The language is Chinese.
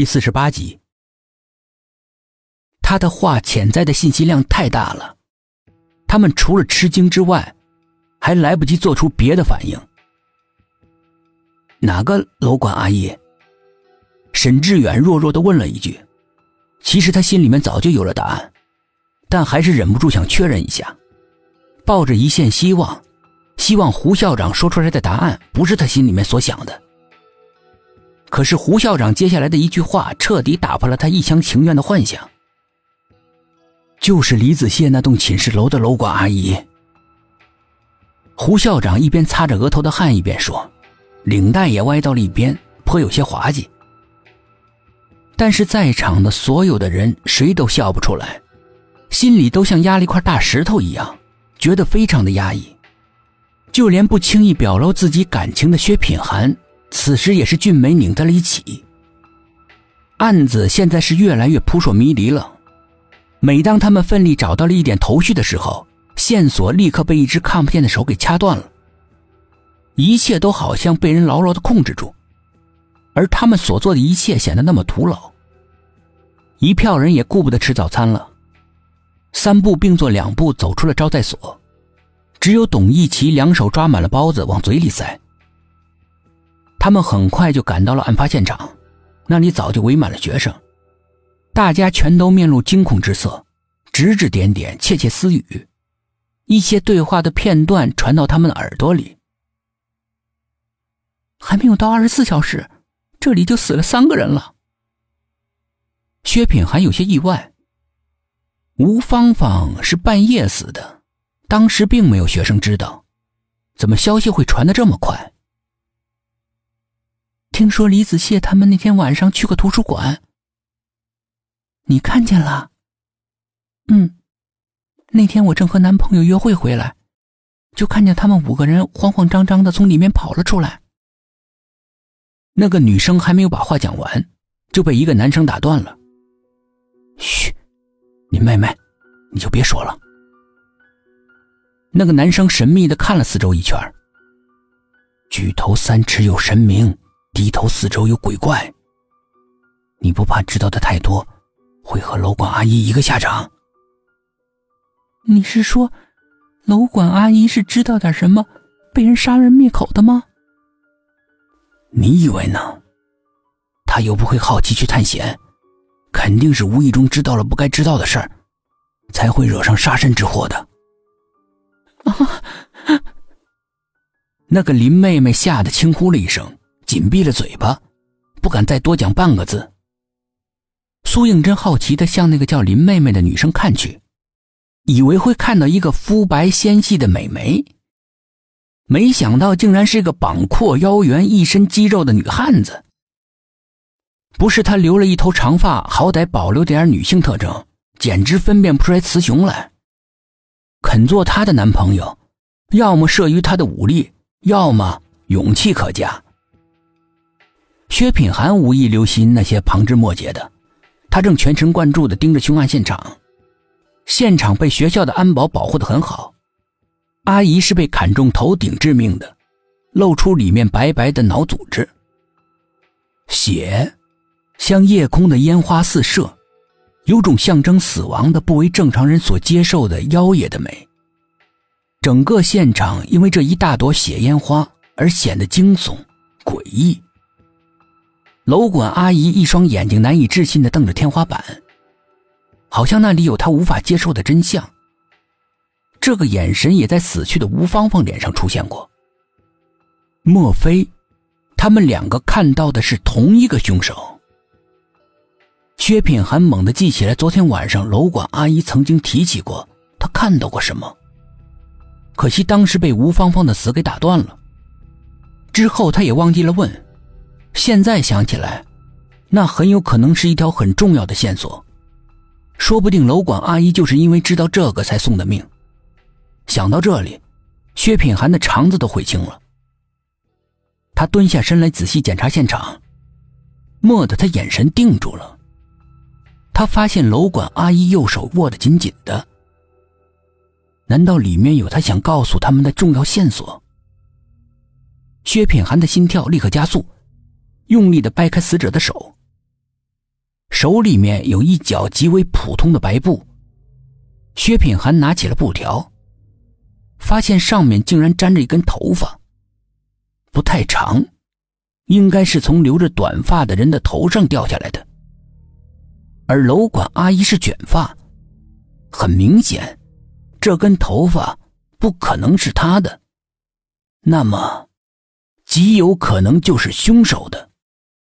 第四十八集。他的话潜在的信息量太大了，他们除了吃惊之外，还来不及做出别的反应。哪个楼管阿姨？沈志远弱弱的问了一句。其实他心里面早就有了答案，但还是忍不住想确认一下，抱着一线希望，希望胡校长说出来的答案不是他心里面所想的。可是胡校长接下来的一句话彻底打破了他一厢情愿的幻想，就是李子谢那栋寝室楼的楼管阿姨。胡校长一边擦着额头的汗，一边说，领带也歪到了一边，颇有些滑稽。但是在场的所有的人谁都笑不出来，心里都像压了一块大石头一样，觉得非常的压抑。就连不轻易表露自己感情的薛品涵，此时也是俊眉拧在了一起。案子现在是越来越扑朔迷离了。每当他们奋力找到了一点头绪的时候，线索立刻被一只看不见的手给掐断了。一切都好像被人牢牢的控制住。而他们所做的一切显得那么徒劳。一票人也顾不得吃早餐了，三步并作两步走出了招待所，只有董一奇两手抓满了包子往嘴里塞。他们很快就赶到了案发现场，那里早就围满了学生，大家全都面露惊恐之色，指指点点，窃窃私语，一些对话的片段传到他们的耳朵里。还没有到二十四小时。这里就死了三个人了。薛品涵有些意外。吴芳芳是半夜死的，当时并没有学生知道，怎么消息会传的这么快？听说李子谢他们那天晚上去过图书馆，你看见了？嗯，那天我正和男朋友约会回来，就看见他们五个人慌慌张张的从里面跑了出来。那个女生还没有把话讲完，就被一个男生打断了。嘘，林妹妹，你就别说了。那个男生神秘的看了四周一圈。举头三尺有神明，低头四周有鬼怪。你不怕知道的太多，会和楼管阿姨一个下场？你是说，楼管阿姨是知道点什么，被人杀人灭口的吗？你以为呢？他又不会好奇去探险，肯定是无意中知道了不该知道的事儿，才会惹上杀身之祸的。啊！那个林妹妹吓得轻呼了一声，紧闭了嘴巴，不敢再多讲半个字。苏应真好奇的向那个叫林妹妹的女生看去，以为会看到一个肤白纤细的美眉。没想到，竟然是个膀阔腰圆、一身肌肉的女汉子。不是她留了一头长发，好歹保留点女性特征，简直分辨不出来雌雄来。肯做她的男朋友，要么慑于她的武力，要么勇气可嘉。薛品涵无意留心那些旁枝末节的，他正全神贯注地盯着凶案现场。现场被学校的安保保护得很好。阿姨是被砍中头顶致命的，露出里面白白的脑组织。血，像夜空的烟花四射，有种象征死亡的不为正常人所接受的妖冶的美。整个现场因为这一大朵血烟花而显得惊悚诡异。楼管阿姨一双眼睛难以置信的瞪着天花板，好像那里有她无法接受的真相。这个眼神也在死去的吴芳芳脸上出现过。莫非，他们两个看到的是同一个凶手？薛品涵猛地记起来，昨天晚上楼管阿姨曾经提起过，她看到过什么。可惜当时被吴芳芳的死给打断了。之后他也忘记了问。现在想起来，那很有可能是一条很重要的线索。说不定楼管阿姨就是因为知道这个才送的命。想到这里，薛品涵的肠子都悔青了。他蹲下身来仔细检查现场，蓦地他眼神定住了。他发现楼管阿姨右手握得紧紧的，难道里面有他想告诉他们的重要线索？薛品涵的心跳立刻加速，用力的掰开死者的手。手里面有一角极为普通的白布。薛品涵拿起了布条，发现上面竟然粘着一根头发，不太长，应该是从留着短发的人的头上掉下来的。而楼管阿姨是卷发，很明显，这根头发不可能是她的，那么，极有可能就是凶手的。